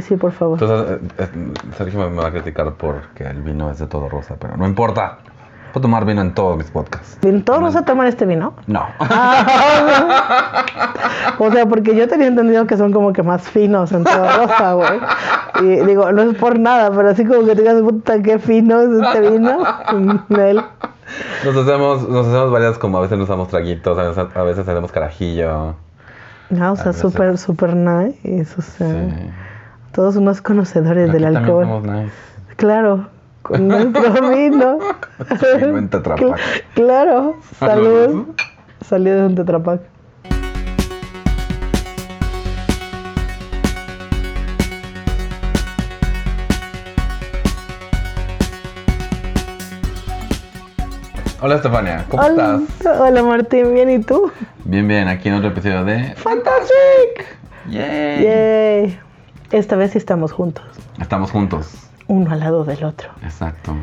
sí, sí, por favor. Entonces, eh, eh, Sergio me va a criticar porque el vino es de todo rosa, pero no importa. Puedo tomar vino en todos mis podcasts. ¿En todos vas a tomar este vino? No. o sea, porque yo tenía entendido que son como que más finos en toda rosa, güey. Y digo, no es por nada, pero así como que digas, puta, qué fino es este vino. Nos hacemos, nos hacemos varias, como a veces nos damos traguitos, a veces, a veces hacemos carajillo. Ah, o sea, súper, súper nice. O sea, Sí. Todos unos conocedores Aquí del alcohol. somos nice. Claro, con nuestro vino. Claro, Salud. salud. De un tetrapac. Hola Estefania, ¿cómo Hola, estás? hola Martín, ¿bien y tú? Bien, bien, aquí en otro episodio de ¡Fantastic! Yay. Yay. Esta vez sí estamos juntos, Estamos juntos. uno al lado del otro, Exacto.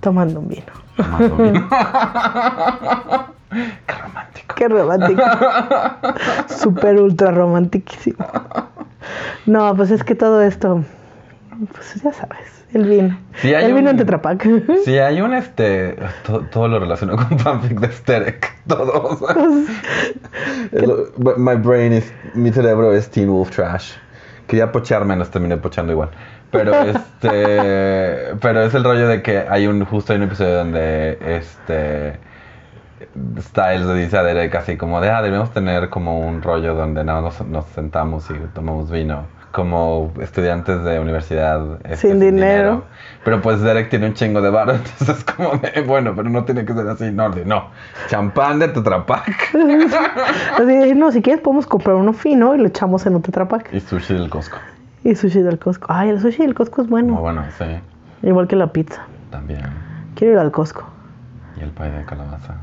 tomando un vino. Tomando vino. Qué romántico. Qué romántico. Súper ultra romantiquísimo. No, pues es que todo esto, pues ya sabes, el vino. Sí, el vino un- en Tetrapac. Sí, hay un este. to- todo lo relacionado con fanfic de Sterek. Todo. o sea. El- my brain is. Mi cerebro es Teen Wolf Trash. Quería pocharme, nos terminé pochando igual. Pero este. pero es el rollo de que hay un. Justo hay un episodio donde este. Styles le dice a Derek así como de, ah, debemos tener como un rollo donde nada nos, nos sentamos y tomamos vino. Como estudiantes de universidad. este, Sin dinero. Pero pues Derek tiene un chingo de bar, entonces es como de, bueno, pero no tiene que ser así. No, no. Champán de Tetra Pak Así no, si quieres podemos comprar uno fino y lo echamos en un Tetrapac. y sushi del Costco. Y sushi del Costco. Ay, el sushi del Costco es bueno. bueno, sí. Igual que la pizza. También. Quiero ir al Costco. Y el pay de calabaza.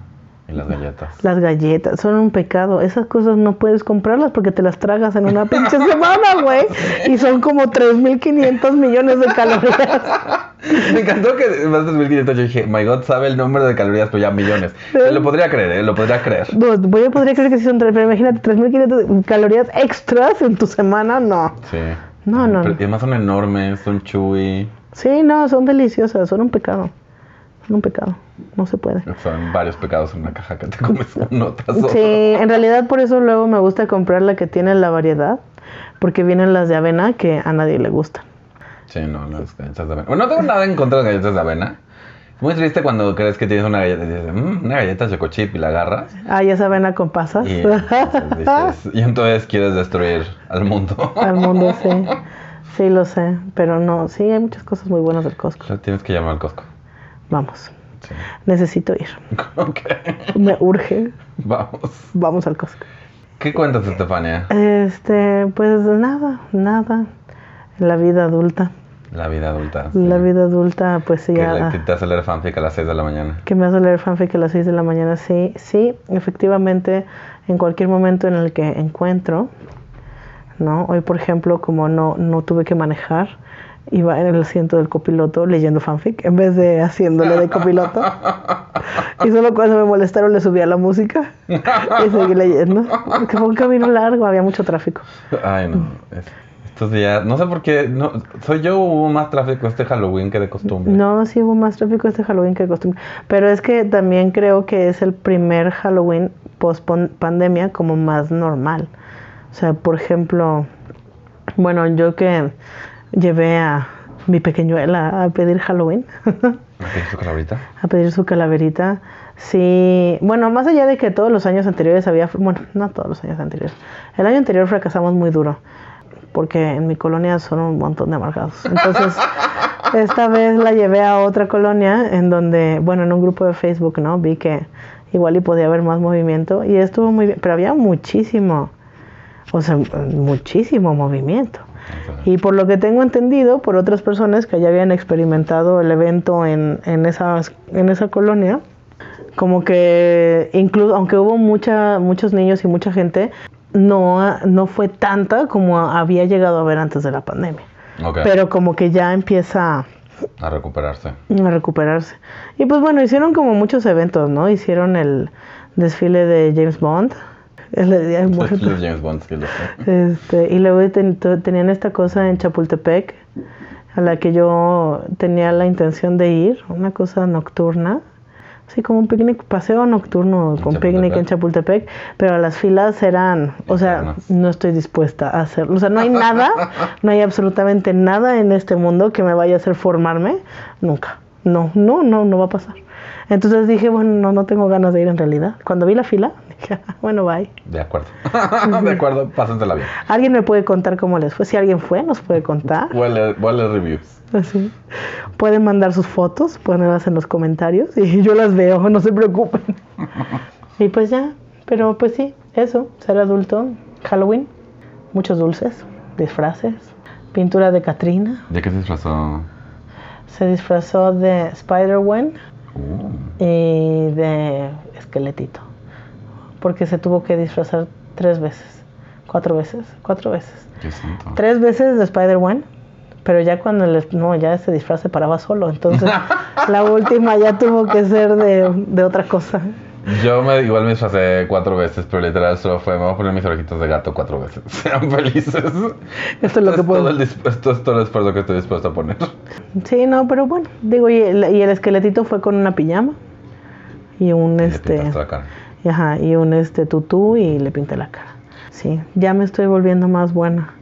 Y las galletas. Las galletas son un pecado. Esas cosas no puedes comprarlas porque te las tragas en una pinche semana, güey. Y son como 3.500 millones de calorías. Me encantó que más de 1500 yo dije, my god, sabe el número de calorías, pero ya millones. Lo podría creer, ¿eh? Lo podría creer. No, voy a podría creer que sí son tres, pero imagínate 3.500 calorías extras en tu semana. No. Sí. No, no, Pero- no. además son enormes, son chewy. Sí, no, son deliciosas. Son un pecado. Un pecado. No se puede. Son varios pecados en una caja que te comes uno tras otro. Sí, en realidad por eso luego me gusta comprar la que tiene la variedad. Porque vienen las de avena que a nadie le gustan. Sí, no, las galletas de avena. Bueno, no tengo nada en contra de las galletas de avena. Es muy triste cuando crees que tienes una galleta y dices, "Mm, una galleta choco chip y la agarras. Ah, ya es avena con pasas. Y entonces, dices- y entonces quieres destruir al mundo. Al mundo, sí. Sí, lo sé. Pero no, sí, hay muchas cosas muy buenas del Costco. Tienes que llamar al Costco. Vamos. Sí. Necesito ir. Ok. Me urge. Vamos. Vamos al Costco. ¿Qué cuentas, Estefania? Este, pues nada, nada. La vida adulta. La vida adulta. sí. La vida adulta, pues sí, Que ya. le- te hace leer fanfic a las 6 de la mañana. que me hace leer fanfic a las 6 de la mañana. Sí, sí, efectivamente, en cualquier momento en el que encuentro, ¿no? Hoy, por ejemplo, como no, no tuve que manejar, iba en el asiento del copiloto leyendo fanfic en vez de haciéndole de copiloto. y solo cuando me molestaron le subía la música y seguí leyendo. Que fue un camino largo, había mucho tráfico. Ay, no. es- estos días, no sé por qué, no, soy yo hubo más tráfico este Halloween que de costumbre. No, sí hubo más tráfico este Halloween que de costumbre. Pero es que también creo que es el primer Halloween post pandemia como más normal. O sea, por ejemplo, bueno, yo que llevé a mi pequeñuela a pedir Halloween, ¿Qué hizo ahorita? a pedir su calaverita. Sí, bueno, más allá de que todos los años anteriores había, bueno, no todos los años anteriores. El año anterior fracasamos muy duro, porque en mi colonia son un montón de amargados. Entonces, esta vez la llevé a otra colonia en donde, bueno, en un grupo de Facebook, ¿no? Vi que igual y podía haber más movimiento y estuvo muy bien, pero había muchísimo, o sea, muchísimo movimiento. Y por lo que tengo entendido, por otras personas que ya habían experimentado el evento en, en, esas, en esa colonia, como que incluso, aunque hubo mucha, muchos niños y mucha gente, no, no fue tanta como había llegado a ver antes de la pandemia. Ok. Pero como que ya empieza A recuperarse. a recuperarse. Y pues bueno, hicieron como muchos eventos, ¿no? Hicieron el desfile de James Bond, el Día de Los. James Bond, sí. Este, y luego ten- tenían esta cosa en Chapultepec a la que yo tenía la intención de ir, una cosa nocturna, así como un picnic, paseo nocturno con picnic en Chapultepec, pero las filas eran, o sea, no estoy dispuesta a hacerlo, o sea, no hay nada, no hay absolutamente nada en este mundo que me vaya a hacer formarme, nunca, no, no, no, no va a pasar. Entonces dije, bueno, no, no tengo ganas de ir en realidad. Cuando vi la fila, dije, "Ah, bueno, bye. De acuerdo. de acuerdo, pásensela bien. ¿Alguien me puede contar cómo les fue? Si alguien fue, nos puede contar. A leer reviews. Así. Pueden mandar sus fotos, ponerlas en los comentarios y yo las veo, no se preocupen. y pues ya, pero pues sí, eso, ser adulto, Halloween, muchos dulces, disfraces, pintura de Katrina, ¿De qué se disfrazó? Se disfrazó de Spider-Gwen Uh, y de esqueletito, porque se tuvo que disfrazar tres veces, cuatro veces, cuatro veces. qué tres veces de Spider-Man, pero ya cuando le, no, ya ese disfraz se paraba solo, entonces la última ya tuvo que ser de, de otra cosa. Yo me, igual me disfracé cuatro veces, pero literal solo fue, me voy a poner mis orejitas de gato cuatro veces. Sean felices. Esto es lo que todo puedo. el dis- esto es todo el esfuerzo que estoy dispuesto a poner. Sí, no, pero bueno, digo, y el, y el esqueletito fue con una pijama y un Y este, pintaste la cara. y ajá, y un este tutú y le pinté la cara. Sí, ya me estoy volviendo más buena.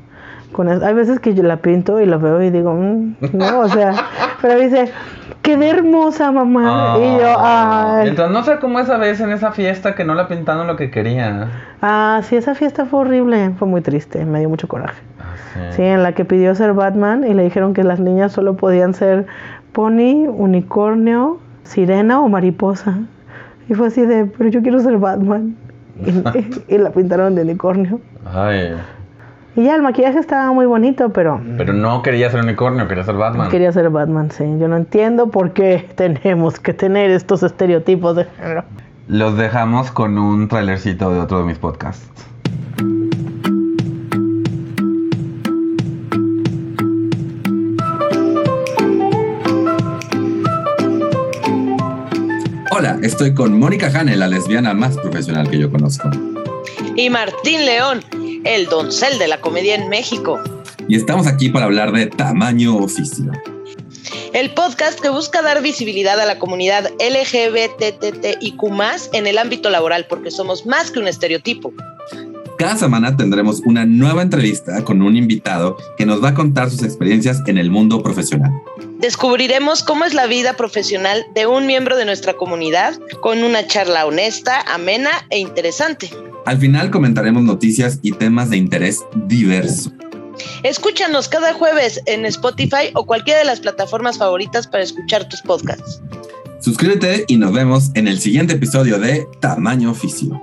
Con hay veces que yo la pinto y la veo y digo, "Mm, no, o sea, pero dice, quedé hermosa mamá. y yo, Ah. ay. Entonces no sé cómo esa vez en esa fiesta que no la pintaron lo que quería. Ah, sí, esa fiesta fue horrible, fue muy triste, me dio mucho coraje. Ah, Sí, en la que pidió ser Batman y le dijeron que las niñas solo podían ser pony, unicornio, sirena o mariposa. Y fue así de, pero yo quiero ser Batman. Y, y la pintaron de unicornio. Ay. Y ya el maquillaje estaba muy bonito, pero Pero no quería ser unicornio, quería ser Batman. quería ser Batman, sí. Yo no entiendo por qué tenemos que tener estos estereotipos de género. Los dejamos con un trailercito de otro de mis podcasts. Hola, estoy con Mónica Hane, la lesbiana más profesional que yo conozco. y Martín León, el doncel de la comedia en México. Y estamos aquí para hablar de tamaño oficio. El podcast que busca dar visibilidad a la comunidad LGBTTIQ en el ámbito laboral, porque somos más que un estereotipo. Cada semana tendremos una nueva entrevista con un invitado que nos va a contar sus experiencias en el mundo profesional. Descubriremos cómo es la vida profesional de un miembro de nuestra comunidad con una charla honesta, amena e interesante. Al final comentaremos noticias y temas de interés diverso. Escúchanos cada jueves en Spotify o cualquiera de las plataformas favoritas para escuchar tus podcasts. Suscríbete y nos vemos en el siguiente episodio de Tamaño Oficio.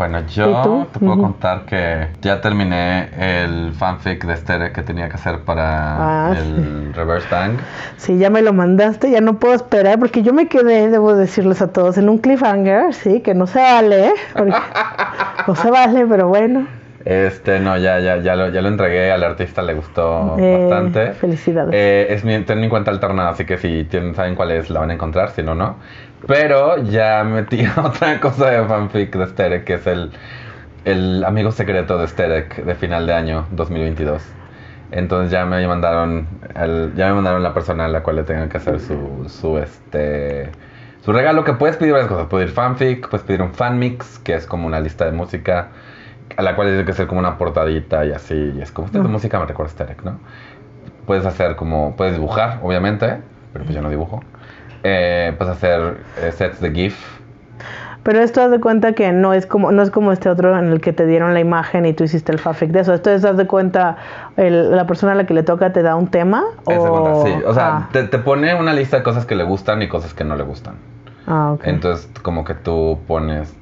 Bueno, ¿Y yo te puedo Ujú. contar que ya terminé el fanfic de Estere que tenía que hacer para Ah, el Reverse Bang. Si ya me lo mandaste, ya no puedo esperar porque yo me quedé, debo decirles a todos, en un cliffhanger, sí, que no se vale. Porque no se vale, pero bueno. Este, no, ya, ya, ya lo, ya lo entregué, al artista le gustó Eh, bastante. Felicidades. Eh, es mi, ten en cuenta alternada, así que si tienen, saben cuál es, la van a encontrar, si no, no. Pero ya metí otra cosa de fanfic de Sterek, que es el, el amigo secreto de Sterek de final de año 2022. Entonces ya me mandaron, el, ya me mandaron la persona a la cual le tengan que hacer su, su, este, su regalo, que puedes pedir varias cosas. Puedes pedir fanfic, puedes pedir un fanmix, que es como una lista de música, a la cual tiene que ser como una portadita y así. Y es como, esta Mm. música me recuerda a Sterek, ¿no? Puedes hacer como, puedes dibujar, obviamente, pero pues yo no dibujo. Eh, puedes hacer eh, sets de GIF. Pero esto haz de cuenta que no es como no es como este otro en el que te dieron la imagen y tú hiciste el fanfic de eso. Esto es haz de cuenta el- la persona a la que le toca te da un tema o cuenta, sí. O sea, ah, te, te pone una lista de cosas que le gustan y cosas que no le gustan. ah, ok. Entonces, como que tú pones.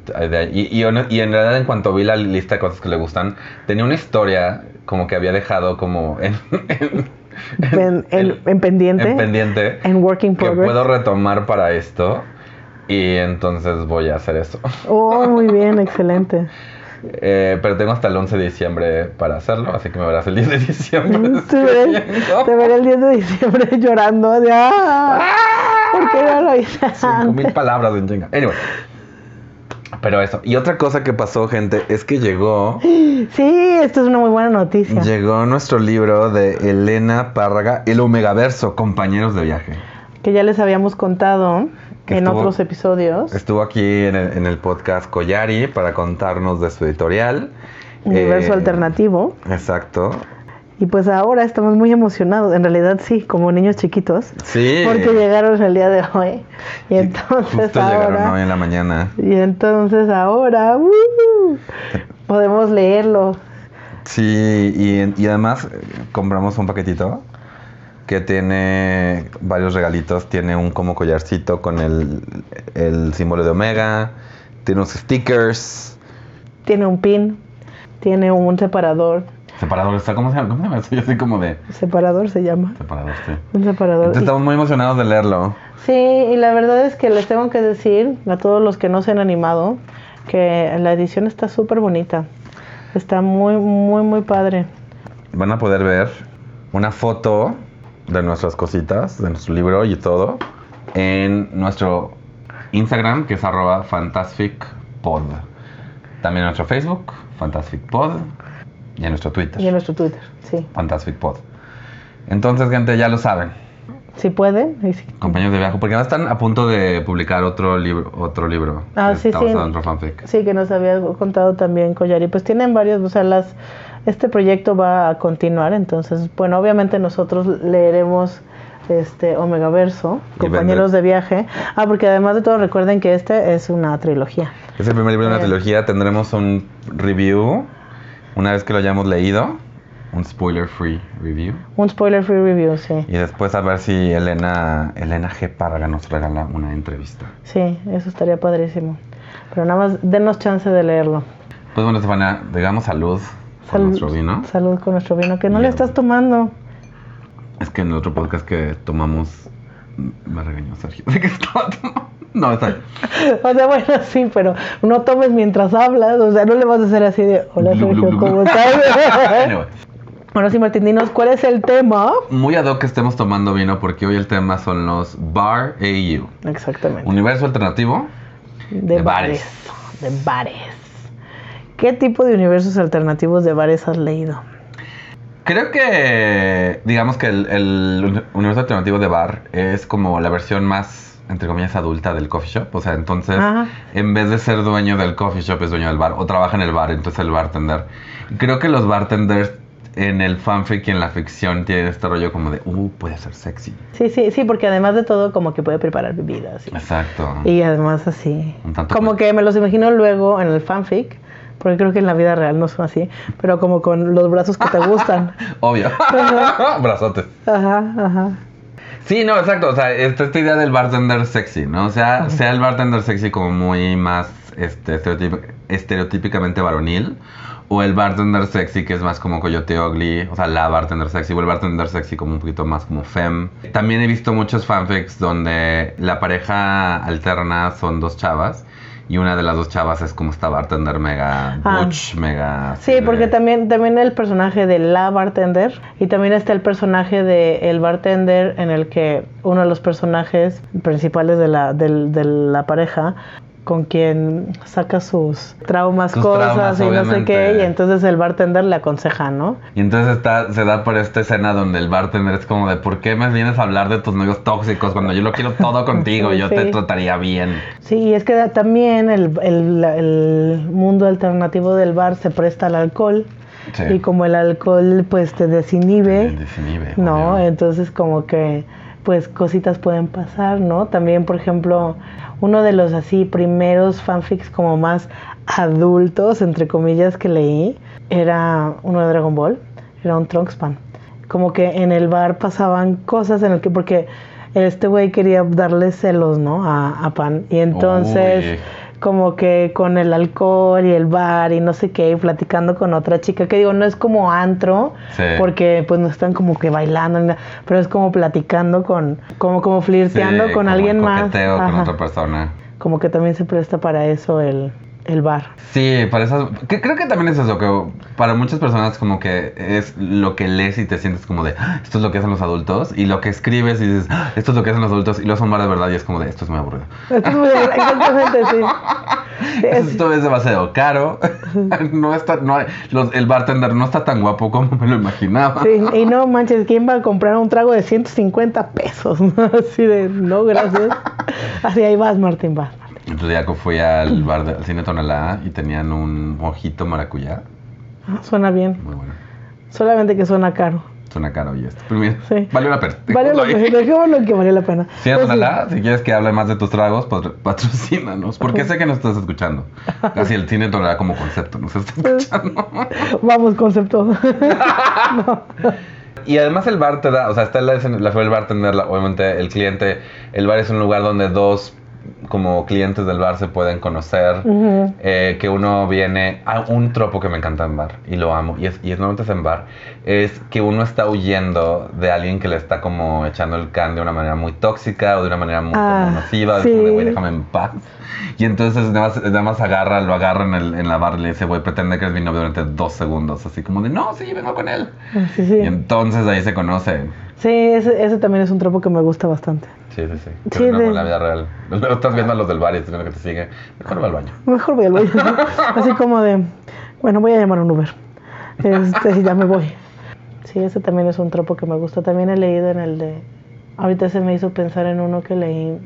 Y, y, y en realidad, en cuanto vi la lista de cosas que le gustan, tenía una historia como que había dejado como en. en, en, en- en pendiente, en pendiente. en working que progress. puedo retomar para esto. Y entonces voy a hacer eso. Oh, muy bien, excelente. Eh, pero tengo hasta el 11 de diciembre para hacerlo, así que me verás el 10 de diciembre. Te veré, te veré el 10 de diciembre llorando de ¡Ah! ¿Por qué no lo hice Cinco mil antes? palabras en chinga. Anyway. Pero eso. Y otra cosa que pasó, gente, es que llegó, Sí, esto es una muy buena noticia. llegó nuestro libro de Elena Párraga, El Omegaverso, compañeros de viaje. Que ya les habíamos contado en estuvo- otros episodios. Estuvo aquí en el, en el podcast Collari para contarnos de su editorial. Universo Eh, alternativo. Exacto. Y pues ahora estamos muy emocionados. En realidad sí, como niños chiquitos. Sí. Porque llegaron el día de hoy. Y entonces Justo llegaron hoy ahora. en la mañana. Y entonces ahora. ¡uh! podemos leerlo. Sí, y, y además eh, compramos un paquetito que tiene varios regalitos. Tiene un como collarcito con el, el símbolo de Omega. Tiene unos stickers. Tiene un pin. Tiene un separador. Separador, está, ¿cómo se llama? ¿Cómo se llama? Yo soy como de Separador se llama. separador, sí. Un separador. Entonces Y- estamos muy emocionados de leerlo. Sí, y la verdad es que les tengo que decir a todos los que no se han animado que la edición está súper bonita. Está muy, muy, muy padre. Van a poder ver una foto de nuestras cositas, de nuestro libro y todo, en nuestro Instagram, que es arroba fantasticpod. También en nuestro Facebook, fantasticpod, y en nuestro Twitter, Y en nuestro Twitter, sí. fantasticpod. Entonces, gente, ya lo saben, Si pueden. y si- compañeros de viaje, porque ahora están a punto de publicar otro libro, otro libro. Ah, sí, sí. fanfic. Sí, que nos había contado también Collari. Pues tienen varios, o sea, las, este proyecto va a continuar. Entonces, bueno, obviamente nosotros leeremos este Omegaverso, compañeros de viaje. Ah, porque además de todo recuerden que este es una trilogía. Es el primer libro de una Eh. trilogía. Tendremos un review una vez que lo hayamos leído. Un spoiler free review. Un spoiler free review, sí. Y después a ver si Elena, Elena G. Parga nos regala una entrevista. Sí, eso estaría padrísimo. Pero nada más denos chance de leerlo. Pues bueno, Stefania, digamos salud con Salud- nuestro vino. Salud con nuestro vino, que no le Bien. estás tomando. Es que en el otro podcast que tomamos me regañó Sergio de que estaba tomando. No, está bien. O sea, bueno, sí, pero no tomes mientras hablas. O sea, no le vas a hacer así de, hola Sergio, ¿cómo estás? Anyway, bueno, sí, Martín, dinos, ¿cuál es el tema? muy ad hoc que estemos tomando vino porque hoy el tema son los Bar AU. Exactamente. Universo alternativo. De, de bares. bares. De bares. ¿Qué tipo de universos alternativos de bares has leído? Creo que, digamos que el, el universo alternativo de bar es como la versión más, entre comillas, adulta del coffee shop. O sea, entonces, Ajá. en vez de ser dueño del coffee shop, es dueño del bar. O trabaja en el bar, entonces el bartender. Creo que los bartenders en el fanfic y en la ficción tienen este rollo como de, uh, puede ser sexy. Sí, sí, sí, porque además de todo, como que puede preparar bebidas. y- Exacto. Y además así. Como que me los imagino luego en el fanfic, porque creo que en la vida real no son así, pero como con los brazos que te gustan. Obvio. Brazotes. Ajá, ajá. Sí, no, exacto. O sea, esta, esta idea del bartender sexy, ¿no? O sea, sea el bartender sexy como muy más este, estereotip- estereotípicamente varonil. O el bartender sexy que es más como Coyote Ugly. O sea, la bartender sexy. O el bartender sexy como un poquito más como femme. También he visto muchos fanfics donde la pareja alterna son dos chavas. Y una de las dos chavas es como esta bartender mega Ah. butch, mega... Sí, de- porque también, también el personaje de la bartender y también está el personaje de el bartender en el que uno de los personajes principales de la, de la pareja con quien saca sus traumas, Sus cosas traumas, y no sé qué, y entonces el bartender le aconseja, ¿no? Y entonces está, se da por esta escena donde el bartender es como de ¿por qué me vienes a hablar de tus novios tóxicos cuando yo lo quiero todo contigo y yo te Sí. trataría bien? Sí, y es que también el, el- el mundo alternativo del bar se presta al alcohol Sí. y como el alcohol pues te desinhibe, Te desinhibe, no, entonces como que pues cositas pueden pasar, ¿no? También, por ejemplo, uno de los así primeros fanfics como más adultos, entre comillas, que leí, era uno de Dragon Ball, era un Trunks Pan. Como que en el bar pasaban cosas en el que, porque este güey quería darle celos, ¿no? A, a Pan. Y entonces. Como que con el alcohol y el bar y no sé qué, y platicando con otra chica, que digo, no es como antro, Sí. porque pues no están como que bailando, pero es como platicando con, como, como flirteando Sí, con como alguien más. con otra persona. Como que también se presta para eso el, el bar. Sí, para esas, que creo que también es eso, que para muchas personas como que es lo que lees y te sientes como de, "Ah, esto es lo que hacen los adultos, y lo que escribes y dices, "Ah, esto es lo que hacen los adultos, y luego son bar de verdad y es como de, esto es muy aburrido. Esto es muy- Exactamente, sí. Sí, es- Esto es demasiado caro, no está, no hay, los- el bartender no está tan guapo como me lo imaginaba. Sí, y no manches, ¿quién va a comprar un trago de 150 pesos? Así de, no, gracias. Así ahí vas, Martín, vas. Martín. El otro día fui al bar del cine Tonalá y tenían un mojito maracuyá, Ah, Suena bien, muy bueno. solamente que suena caro. Suena caro y esto. Pero mira, Sí. valió la pena. Dejémoslo ahí. que, dejémoslo que vale la pena. Sí, Pues sí. Tonalá, si quieres que hable más de tus tragos, pues patrocínanos. Porque sé que nos estás escuchando. Casi el cine Tonalá como concepto nos está escuchando. Vamos, concepto. Y además el bar te da, o sea, está la, la fue el bartender, la- obviamente el cliente. El bar es un lugar donde dos como clientes del bar se pueden conocer. Ujú. eh, que uno viene a un tropo que me encanta en bar y lo amo y es, y es normalmente es en bar es que uno está huyendo de alguien que le está como echando el can de una manera muy tóxica o de una manera muy Ah, nociva sí. es como de, güey déjame en paz y entonces nada más, nada más agarra lo agarra en, el, en la bar y le dice güey pretende que eres mi novio durante dos segundos así como de no sí vengo con él Sí, sí. y entonces ahí se conocen Sí, ese, ese también es un tropo que me gusta bastante. sí sí sí Sí, pero no de- con la vida real luego estás viendo a los del bar y que te sigue mejor va al baño Mejor voy al baño. Así como de, bueno, voy a llamar a un Uber. Este, ya me voy. Sí, ese también es un tropo que me gusta. También he leído en el de, ahorita se me hizo pensar en uno que leí,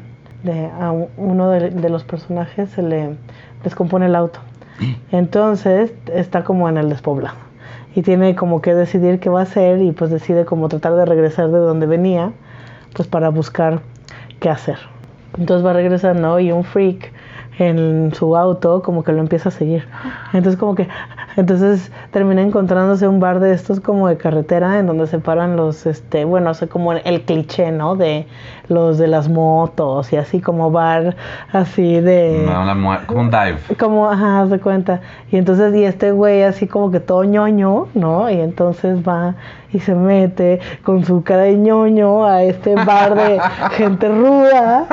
de a un- uno de, de los personajes se le descompone el auto. Entonces está como en el despoblado. Y tiene como que decidir qué va a hacer y pues decide como tratar de regresar de donde venía, pues para buscar qué hacer. Entonces va regresando y un freak en su auto como que lo empieza a seguir. Entonces como que entonces termina encontrándose un bar de estos como de carretera en donde se paran los este, bueno, o sea, como el cliché, ¿no? De los de las motos y así como bar así de como un dive como, ajá, de cuenta. Y entonces, y este güey así como que todo ñoño, ¿no? Y entonces va y se mete con su cara de ñoño a este bar de gente ruda,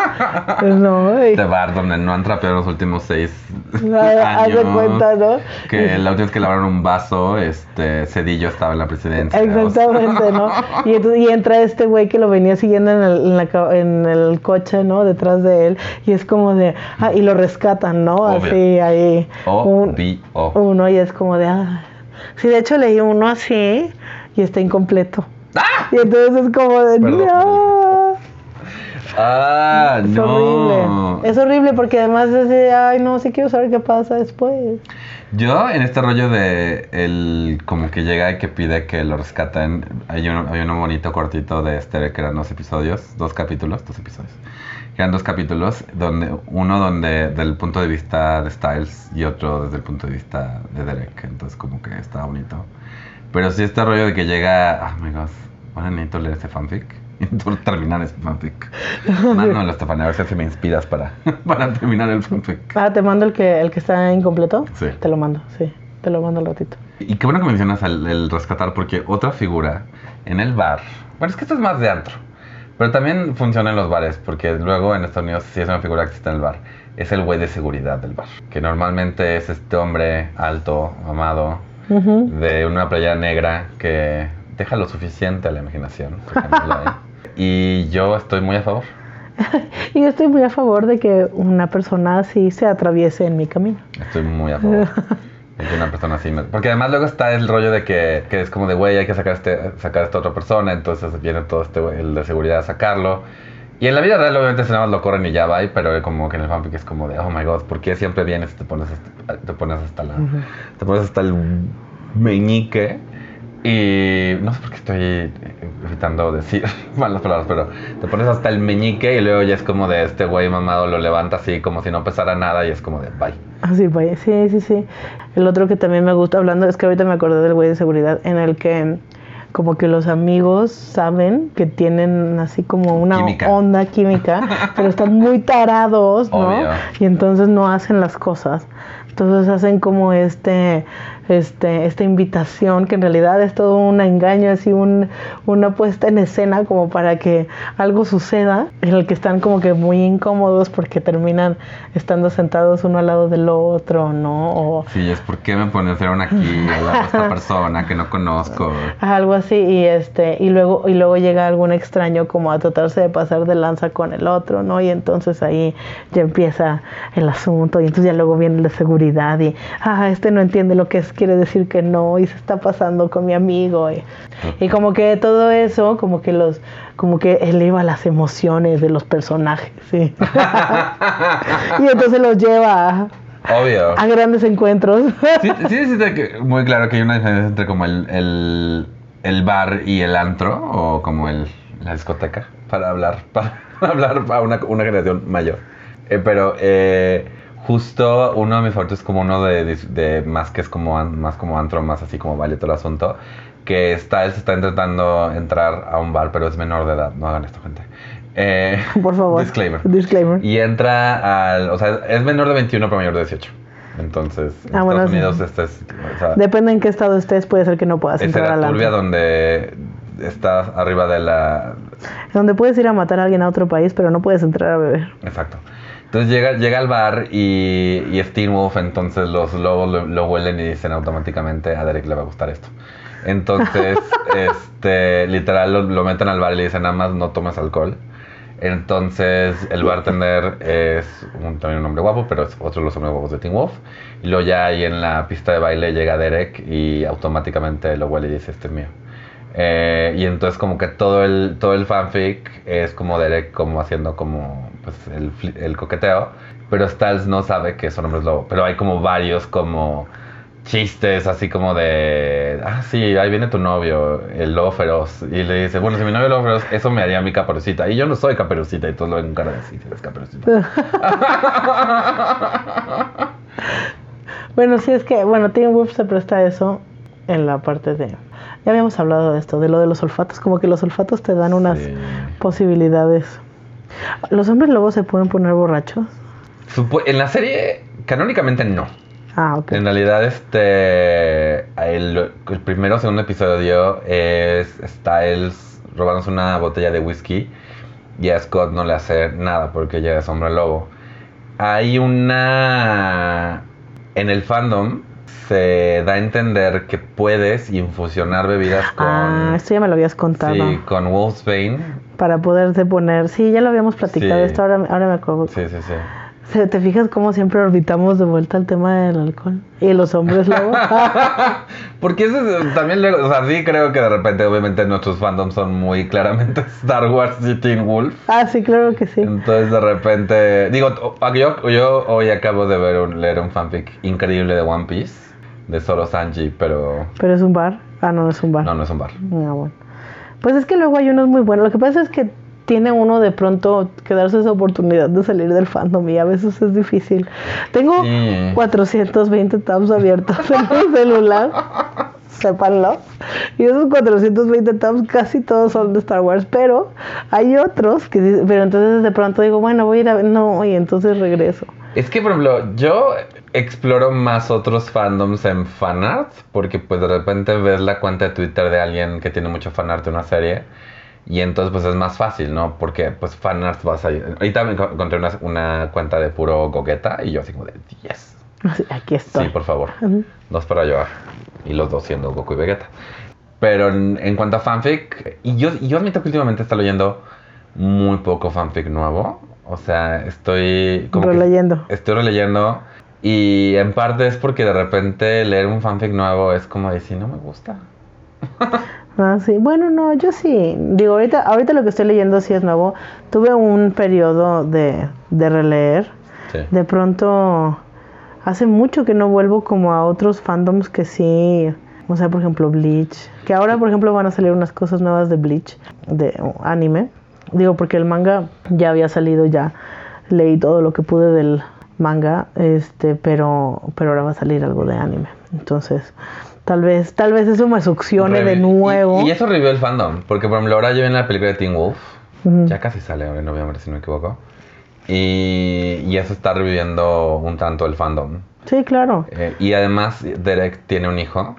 ¿no? Y, este bar donde no han trapeado los últimos seis haz años. de cuenta, ¿no? Que la última vez que lavaron un vaso, este Cedillo estaba en la presidencia. Exactamente, ¿no? Y, entonces, y entra este güey que lo venía siguiendo en el, en, la ca- en el coche, ¿no? Detrás de él. Y es como de, ah, y lo rescatan, ¿no? Obvio. Así, ahí. Un- uno y es como de ah. sí de hecho leí uno así y está incompleto y entonces es como de ¡Ah! Perdón, no Ah, es no. horrible es horrible porque además es de ay no sí quiero saber qué pasa después Yo en este rollo de el como que llega y que pide que lo rescaten, hay uno, hay uno bonito cortito de este que eran dos episodios, dos capítulos, dos episodios. Eran dos capítulos, donde uno donde del punto de vista de Styles y otro desde el punto de vista de Derek. Entonces como que está bonito. Pero sí este rollo de que llega, oh my god, ahora necesito leer este fanfic. Necesito terminar este fanfic. Mándamelo, Estefania, a ver si así me inspiras para, para terminar el fanfic. ah te mando el que el que está incompleto Sí. te lo mando sí te lo mando al ratito Y qué bueno que mencionas el, el rescatar, porque otra figura en el bar. Bueno, es que esto es más de antro. Pero también funciona en los bares, porque luego en Estados Unidos sí es una figura que existe en el bar. Es el güey de seguridad del bar. Que normalmente es este hombre alto, amado, Ujú. de una playa negra que deja lo suficiente a la imaginación. Y yo estoy muy a favor. y yo estoy muy a favor de que una persona así se atraviese en mi camino Estoy muy a favor. de que una persona así. me- Porque además luego está el rollo de que, que es como de, güey, hay que sacar, este, sacar a esta otra persona. Entonces viene todo este, el de seguridad a sacarlo. Y en la vida real, obviamente, nada más lo corren y ya va. Pero como que en el fanfic es como de, oh my god, ¿por qué siempre vienes y te pones hasta, te pones hasta la. Te pones hasta el meñique? Y no sé por qué estoy evitando decir malas palabras, pero te pones hasta el meñique y luego ya es como de este güey mamado lo levanta así como si no pesara nada y es como de bye. Así, vaya. Sí, sí, sí. El otro que también me gusta hablando es que ahorita me acordé del güey de seguridad en el que como que los amigos saben que tienen así como una Química. onda química, pero están muy tarados, ¿no? Obvio. Y entonces no hacen las cosas. Entonces hacen como este, este, esta invitación que en realidad es todo un engaño, así un, una puesta en escena como para que algo suceda en el que están como que muy incómodos porque terminan estando sentados uno al lado del otro, ¿no? O Sí, es porque me pusieron aquí a esta persona que no conozco. algo así y este y luego y luego llega algún extraño como a tratarse de pasar de lanza con el otro, ¿no? Y entonces ahí ya empieza el asunto y entonces ya luego viene la seguridad y ah, este no entiende lo que es, quiere decir que no y se está pasando con mi amigo y, y como que todo eso como que los como que eleva las emociones de los personajes, sí. y entonces los lleva a, Obvio. a grandes encuentros. Sí, sí, sí, que- muy claro que hay una diferencia entre como el, el, el bar y el antro, o como el, la discoteca, para hablar, para hablar a una, una generación mayor. Eh, pero eh, justo uno de mis favoritos es como uno de, dis- de más que es como, más como antro, más así como vale todo el asunto, que está, él se está intentando entrar a un bar, pero es menor de edad, no hagan esto, gente. Eh, Por favor. Disclaimer. Disclaimer. Y entra al. O sea, es menor de 21, pero mayor de 18. Entonces, en Ah, bueno, Estados sí. Unidos, este es. O sea, Depende en qué estado estés, puede ser que no puedas entrar a la turbia donde está arriba de la. Donde puedes ir a matar a alguien a otro país, pero no puedes entrar a beber. Exacto. Entonces llega, llega al bar y, y es Teen Wolf, entonces los lobos lo, lo huelen y dicen automáticamente a Derek le va a gustar esto. Entonces, este, literal lo, lo meten al bar y le dicen nada más no tomes alcohol. Entonces el bartender es un, también un hombre guapo, pero es otro de los hombres guapos de Teen Wolf. Y luego ya ahí en la pista de baile llega Derek y automáticamente lo huele y dice este es mío. Eh, y entonces como que todo el, todo el fanfic es como Derek como haciendo como pues, el, coqueteo, pero Styles no sabe que son hombres lobo, pero hay como varios como chistes así como de, ah sí, ahí viene tu novio, el lobo feroz, y le dice, bueno, si mi novio es lobo feroz, eso me haría mi caperucita, y yo no soy caperucita, y todos lo ven con cara de, sí, eres caperucita. Bueno, sí, es que, bueno, Teen Wolf se presta a eso en la parte de... Ya habíamos hablado de esto, de lo de los olfatos, como que los olfatos te dan unas Sí. posibilidades. ¿Los hombres lobos se pueden poner borrachos? En la serie, canónicamente no. Ah, ok. En realidad, este. El, el primero o segundo episodio es Styles robándose una botella de whisky y a Scott no le hace nada porque ella es hombre lobo. Hay una. En el fandom se da a entender que puedes infusionar bebidas con. Ah, esto ya me lo habías contado. Sí, con Wolfsbane. Para poderte poner... Sí, ya lo habíamos platicado Sí. esto, ahora, ahora me acuerdo. Sí, sí, sí. ¿Te fijas cómo siempre orbitamos de vuelta al tema del alcohol? Y los hombres lobos. Porque eso es- también luego, o sea, sí creo que de repente, obviamente, nuestros fandoms son muy claramente Star Wars y Teen Wolf. ah, sí, claro que sí. Entonces, de repente, digo, yo, yo hoy acabo de ver un, leer un fanfic increíble de One Piece, de Solo Sanji, pero Pero es un bar. Ah, no, no es un bar. no, no es un bar. Ah, bueno. Pues es que luego hay unos muy buenos. Lo que pasa es que tiene uno de pronto que darse esa oportunidad de salir del fandom y a veces es difícil. Tengo Sí. 420 tabs abiertos en mi celular. Sépanlo. Y esos 420 tabs casi todos son de Star Wars, pero hay otros que pero entonces de pronto digo, bueno, voy a ir a no, y entonces regreso. Es que, por ejemplo, yo exploro más otros fandoms en fanart, porque pues de repente ves la cuenta de Twitter de alguien que tiene mucho fanart de una serie, y entonces pues es más fácil, ¿no? Porque pues fanart vas a... Ahorita me enco- encontré una, una cuenta de puro gogueta, y yo así como de, yes. Aquí estoy. Sí, por favor. Ujú. Dos para llevar. Y los dos siendo Goku y Vegeta. Pero en, en cuanto a fanfic, y yo, y yo admito que últimamente está leyendo muy poco fanfic nuevo. O sea, estoy como Releyendo. estoy releyendo. Y en parte es porque de repente leer un fanfic nuevo es como decir, no me gusta. Ah, sí. Bueno, no, yo sí. Digo, ahorita, ahorita lo que estoy leyendo sí es nuevo. Tuve un periodo de, de releer. Sí. De pronto, hace mucho que no vuelvo como a otros fandoms que sí. O sea, por ejemplo, Bleach. Que ahora, por ejemplo, van a salir unas cosas nuevas de Bleach, de anime. Digo, porque el manga ya había salido, ya leí todo lo que pude del manga, este, pero, pero ahora va a salir algo de anime. Entonces, Tal vez, tal vez eso me succione de nuevo. Y, y eso revivió el fandom. Porque, por ejemplo, ahora ya viene la película de Teen Wolf. Ya casi sale ahora en noviembre, si no me equivoco. Y, y eso está reviviendo un tanto el fandom. Sí, claro. Eh, y además, Derek tiene un hijo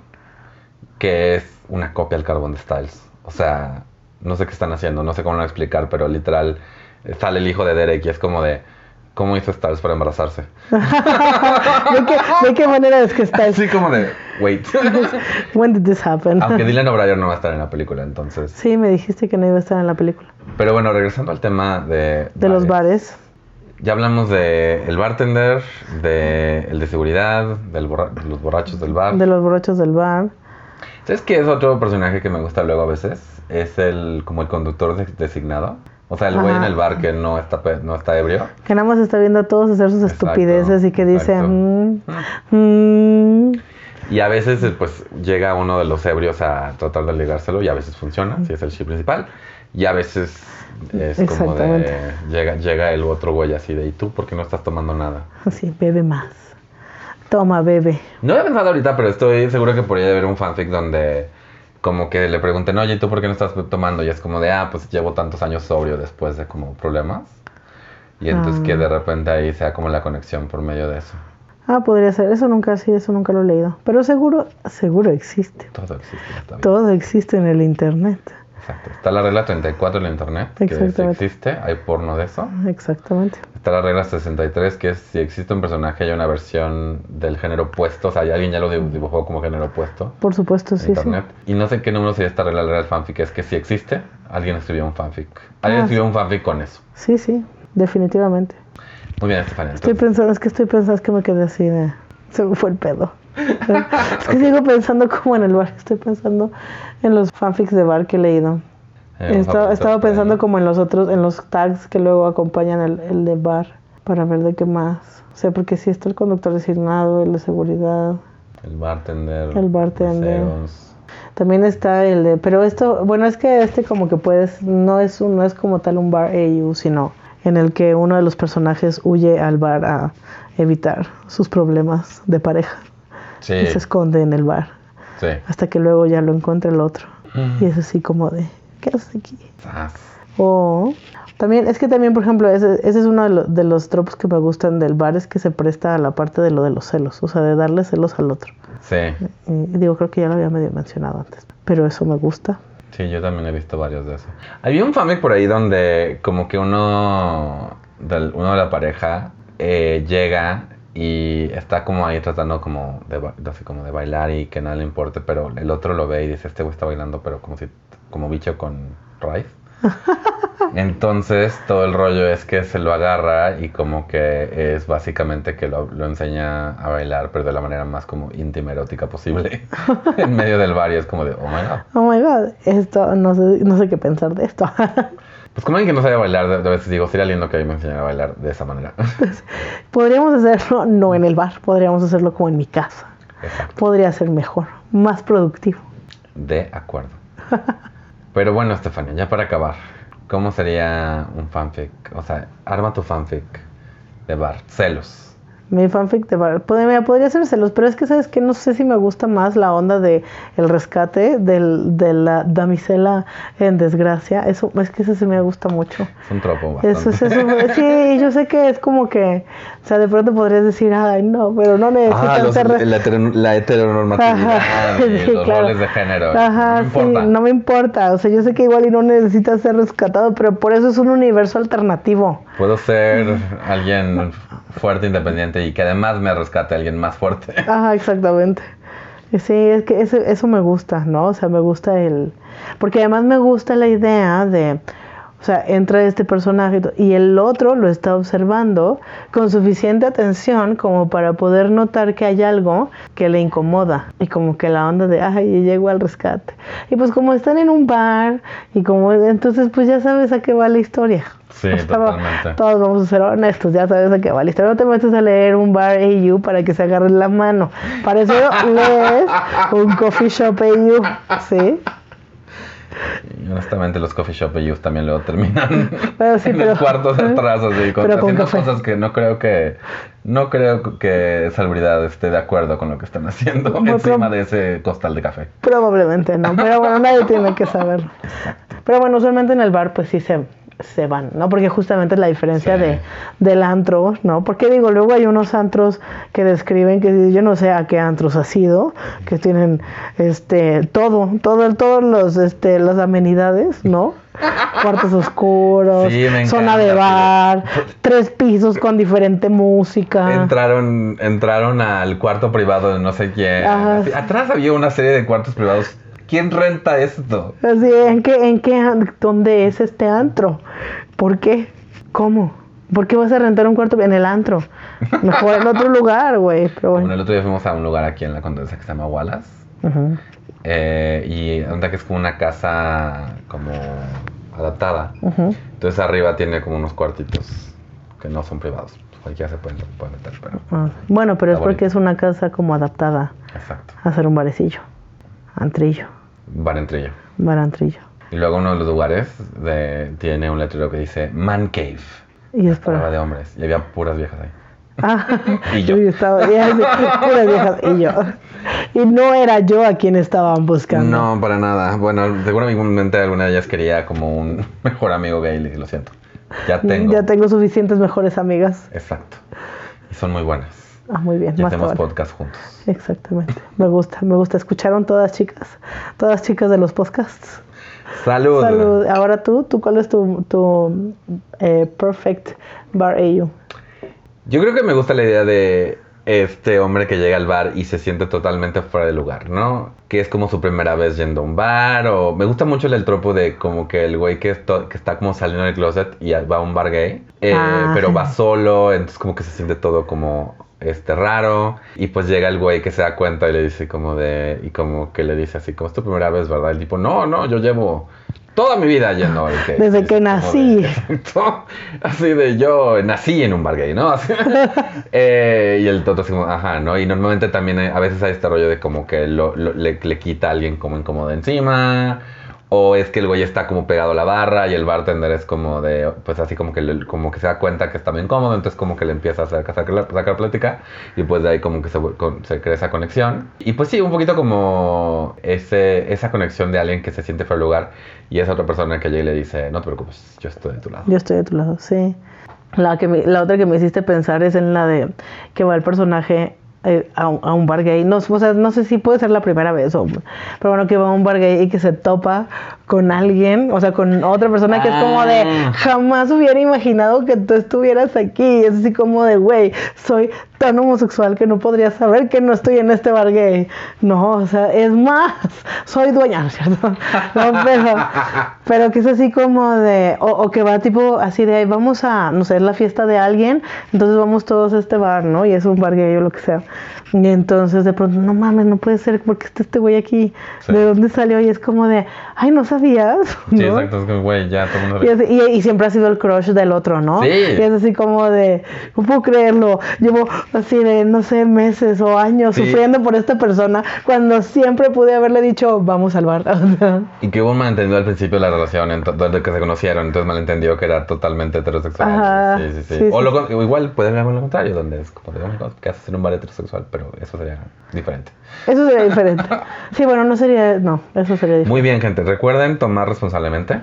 que es una copia del carbón de Styles. O sea, no sé qué están haciendo, no sé cómo lo explicar, pero literal eh, sale el hijo de Derek y es como de. ¿Cómo hizo Styles para embarazarse? ¿De qué, de qué manera es que está? Así como de. Wait. When did this happen? Aunque Dylan O'Brien no va a estar en la película, entonces. Sí, me dijiste que no iba a estar en la película. Pero bueno, regresando al tema de. De los bares. Ya hablamos de el bartender, de el de seguridad, del borra- de los borrachos del bar. De los borrachos del bar. ¿Sabes qué es otro personaje que me gusta luego a veces? Es el como el conductor de- designado. O sea, el güey en el bar que no está no está ebrio. Que nada más está viendo a todos hacer sus Exacto, estupideces y que dice. "Mm, mm". Y a veces pues llega uno de los ebrios a tratar de ligárselo y a veces funciona, si es el chip principal. Y a veces es como de llega, llega el otro güey así de ¿y tú por qué no estás tomando nada? así, bebe más. Toma, bebe. No he pensado ahorita, pero estoy seguro que podría haber un fanfic donde como que le pregunten, oye, ¿y tú por qué no estás tomando? Y es como de, ah, pues llevo tantos años sobrio después de como problemas. Y entonces Ah. que de repente ahí sea como la conexión por medio de eso. Ah, podría ser. Eso nunca, sí, eso nunca lo he leído. Pero seguro, seguro existe. Todo existe. Todo existe en el internet. Exacto. Está la regla 34 en la internet, que si existe, hay porno de eso. Exactamente. Está la regla 63, que es si existe un personaje, hay una versión del género opuesto. O sea, alguien ya lo dibu- dibujó como género opuesto. Por supuesto, en sí, sí. internet. Y no sé qué número sería esta regla del fanfic, es que si existe, alguien escribió un fanfic. Alguien Ah, escribió un fanfic con eso. Sí, sí, definitivamente. Muy bien, Estefania. Estoy pensando, es que estoy pensando, es que me quedé así de. Se me fue el pedo. Es que sigo pensando como en el bar. Estoy pensando en los fanfics de bar que he leído. eh, a Estaba, pensando como en los otros, en los tags que luego acompañan el, el de bar. Para ver de qué más. O sea, porque sí está el conductor designado, el de seguridad. El bartender. El bartender. meseros. También está el de, pero esto, bueno, es que este como que puedes, no es un, no es como tal un bar AU, sino en el que uno de los personajes huye al bar a evitar sus problemas de pareja Sí, y se esconde en el bar sí. hasta que luego ya lo encuentra el otro Mm. y es así como de, ¿qué haces aquí? Zas. O también, es que también, por ejemplo, ese, ese es uno de, lo- de los tropos que me gustan del bar, es que se presta a la parte de lo de los celos, o sea, de darle celos al otro. Sí, Y digo, creo que ya lo había medio mencionado antes, pero eso me gusta. sí, yo también he visto varios de esos. Había un fanfic por ahí donde como que uno, del, uno de la pareja eh, llega y está como ahí tratando como de, así como de bailar y que nada le importe, pero el otro lo ve y dice, este güey está bailando, pero como si, como bicho con raíz. Entonces todo el rollo es que se lo agarra y como que es básicamente que lo, lo enseña a bailar, pero de la manera más como íntima, erótica posible, en medio del bar y es como de, oh my god. Oh my god, esto, no sé, no sé qué pensar de esto. Pues como alguien que no sabe bailar, de, de veces digo, sería lindo que me enseñara a bailar de esa manera. podríamos hacerlo no en el bar, podríamos hacerlo como en mi casa. Exacto. Podría ser mejor, más productivo. De acuerdo. Pero bueno, Estefania, ya para acabar, ¿cómo sería un fanfic? O sea, arma tu fanfic de bar. Celos. Mi fanfic de bar, podría, podría ser celos, pero es que sabes que no sé si me gusta más la onda de el rescate del, de la damisela en desgracia. Eso es que eso sí me gusta mucho. Es un tropo bastante. Eso es eso. Sí, yo sé que es como que, o sea, de pronto podrías decir, ay, no, pero no necesitan Ah, ser la, la heteronormatividad Ajá, y sí, los claro. roles de género. Ajá, no sí, importa. no me importa. O sea, yo sé que igual y no necesita ser rescatado, pero por eso es un universo alternativo. Puedo ser alguien fuerte, independiente y que además me rescate a alguien más fuerte. Ajá, exactamente. Sí, es que eso, eso me gusta, ¿no? O sea, me gusta el... Porque además me gusta la idea de... O sea, entra este personaje y el otro lo está observando con suficiente atención como para poder notar que hay algo que le incomoda. Y como que la onda de, ay, llego al rescate. Y pues como están en un bar y como entonces pues ya sabes a qué va la historia. Sí, O sea, totalmente. Todos vamos a ser honestos, ya sabes a qué va la historia. No te metes a leer un bar AU para que se agarren la mano. Para eso lees un coffee shop AU, ¿sí? Honestamente los coffee shop ellos también luego terminan Pero sí, en pero- el cuarto de atrás así, con, haciendo cosas que no creo que no creo que Salubridad esté de acuerdo con lo que están haciendo encima de ese costal de café. Probablemente no, pero bueno, nadie tiene que saberlo. Pero bueno, usualmente en el bar pues sí se, se van, ¿no? Porque justamente es la diferencia Sí. de, del antro, ¿no? Porque digo, luego hay unos antros que describen que yo no sé a qué antros ha sido, que tienen este todo, todo, todos los este las amenidades, ¿no? Cuartos oscuros, Sí, zona de bar, tres pisos con diferente música. Entraron, entraron al cuarto privado de no sé quién. Ajá. Atrás había una serie de cuartos privados. ¿Quién renta esto? Así, ¿en qué, en qué, dónde es este antro? ¿Por qué? ¿Cómo? ¿Por qué vas a rentar un cuarto en el antro? Mejor en otro lugar, güey. Pero Bueno, bueno. el otro día fuimos a un lugar aquí en la Condesa que se llama Wallace. Eh, y onda que es como una casa como adaptada. Entonces arriba tiene como unos cuartitos que no son privados. Cualquiera se puede, puede meter, pero... Ah, Bueno, pero es porque es una casa como adaptada Exacto. a hacer un barecillo. Antrillo. Bar entrillo. Bar antrillo. Y luego uno de los lugares de, tiene un letrero que dice Man Cave. Y es para. de hombres. Y había puras viejas ahí. Ah, Y yo. estaba, puras viejas, y yo. Y no era yo a quien estaban buscando. No, para nada. Bueno, seguramente alguna de ellas quería como un mejor amigo gay. Lo siento. Ya tengo. Ya tengo suficientes mejores amigas. Exacto. Y son muy buenas. Ah, muy bien. Y más hacemos podcast juntos. Exactamente. Me gusta, me gusta. ¿Escucharon todas chicas? Todas chicas de los podcasts. Salud. Salud. Ahora tú, ¿tú cuál es tu, tu eh, perfect bar AU? Yo creo que me gusta la idea de este hombre que llega al bar y se siente totalmente fuera de lugar, ¿no? Que es como su primera vez yendo a un bar o... Me gusta mucho el tropo de como que el güey que, esto- que está como saliendo del closet y va a un bar gay, eh, Ah. pero va solo, entonces como que se siente todo como este raro y pues llega el güey que se da cuenta y le dice como de y como que le dice así como es tu primera vez verdad el tipo no no yo llevo toda mi vida yendo al gay". Desde que nací. de- Exacto. Así de yo nací en un bar gay, ¿no? Así. Eh, y el toto así como, ajá, ¿no? Y normalmente también hay- a veces hay este rollo de como que lo- lo- le, le quita a alguien como incómodo encima. O es que el güey está como pegado a la barra y el bartender es como de, pues así como que, le- como que se da cuenta que está muy incómodo, entonces como que le empieza a sacar, sacar, sacar plática y pues de ahí como que se, con- se crea esa conexión. Y pues sí, un poquito como ese, esa conexión de alguien que se siente fuera de lugar y esa otra persona que llega y le dice, no te preocupes, yo estoy de tu lado. Yo estoy de tu lado, sí. La, que me- la otra que me hiciste pensar es en la de que va el personaje eh, a, a un bar gay. No, o sea, no sé si puede ser la primera vez, o, pero bueno, que va a un bar gay y que se topa con alguien, o sea, con otra persona que es como de Ah. jamás hubiera imaginado que tú estuvieras aquí. Es así como de, güey, soy tan homosexual que no podría saber que no estoy en este bar gay. No, o sea, es más, soy dueña, ¿no es cierto? No, pero, pero que es así como de, o, o que va tipo así de, "Ay, vamos a, no sé, es la fiesta de alguien, entonces vamos todos a este bar, ¿no? Y es un bar gay o lo que sea. Y entonces de pronto, no mames, no puede ser, porque está este güey aquí? Sí. ¿De dónde salió? Y es como de, ay, ¿no sabías? Sí, ¿No? exacto, es que, güey, ya todo el mundo Y, es- y- y siempre ha sido el crush del otro, ¿no? Sí. Y es así como de, no puedo creerlo, llevo así de, no sé, meses o años Sí. sufriendo por esta persona cuando siempre pude haberle dicho, vamos al bar. Y que hubo un malentendido al principio de la relación, desde que se conocieron, entonces malentendió que era totalmente heterosexual. Ajá, Sí, sí, sí. sí, o sí, lo igual puede haber algo lo contrario, donde es como de, "Oh my God, ¿qué haces en un bar heterosexual? Pero eso sería diferente. Eso sería diferente. Sí, bueno, no sería, no, eso sería diferente. Muy bien, gente. Recuerden tomar responsablemente.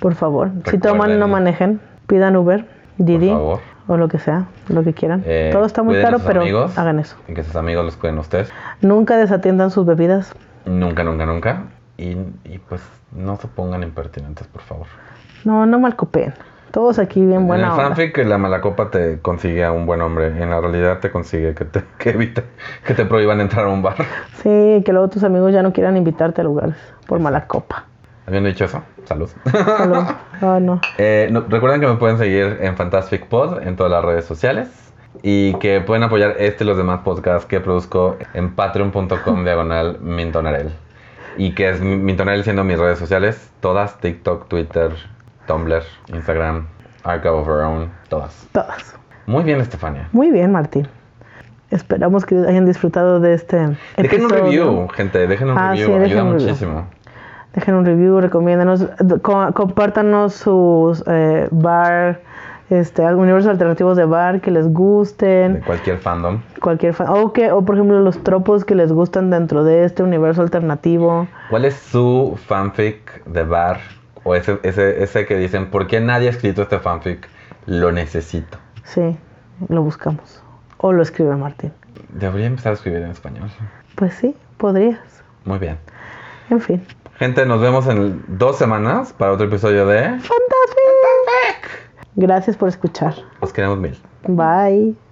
Por favor, si Recuerden- toman, no manejen, pidan Uber, Didi, favor. o lo que sea, lo que quieran. Eh, Todo está muy caro, pero amigos, hagan eso. Y que sus amigos los cuiden ustedes. Nunca desatiendan sus bebidas. Nunca, nunca, nunca. Y, y pues no se pongan impertinentes, por favor. No, no malcopeen. Todos aquí bien en buena el onda. fanfic la mala copa te consigue a un buen hombre. En la realidad te consigue que te que evite que te prohíban entrar a un bar. Sí, que luego tus amigos ya no quieran invitarte a lugares por mala copa. Habiendo dicho eso, salud. Salud. Ah, no. Eh, no- recuerden que me pueden seguir en Fantastic Pod en todas las redes sociales y que pueden apoyar este y los demás podcasts que produzco en patreon.com diagonal mintonarel. Y que es mi- mintonarel siendo mis redes sociales, todas, TikTok, Twitter, Tumblr, Instagram, Archive of Our Own, todas. Todas. Muy bien, Estefania. Muy bien, Martín. Esperamos que hayan disfrutado de este Dejen un review, gente, dejen un Ah, review, sí, dejen ayuda review. muchísimo. Dejen un review, recomiéndanos, co- compártanos sus eh, bar, este, universos alternativos de bar que les De gusten, cualquier fandom. cualquier fan, o que, o por ejemplo los tropos que les gustan dentro de este universo alternativo. ¿Cuál es su fanfic de bar? O ese, ese, ese que dicen, ¿por qué nadie ha escrito este fanfic? Lo necesito. Sí, lo buscamos. O lo escribe Martín. Debería empezar a escribir en español. Pues sí, podrías. Muy bien. En fin. Gente, nos vemos en dos semanas para otro episodio de... Fantastic. Gracias por escuchar. Os queremos mil. Bye.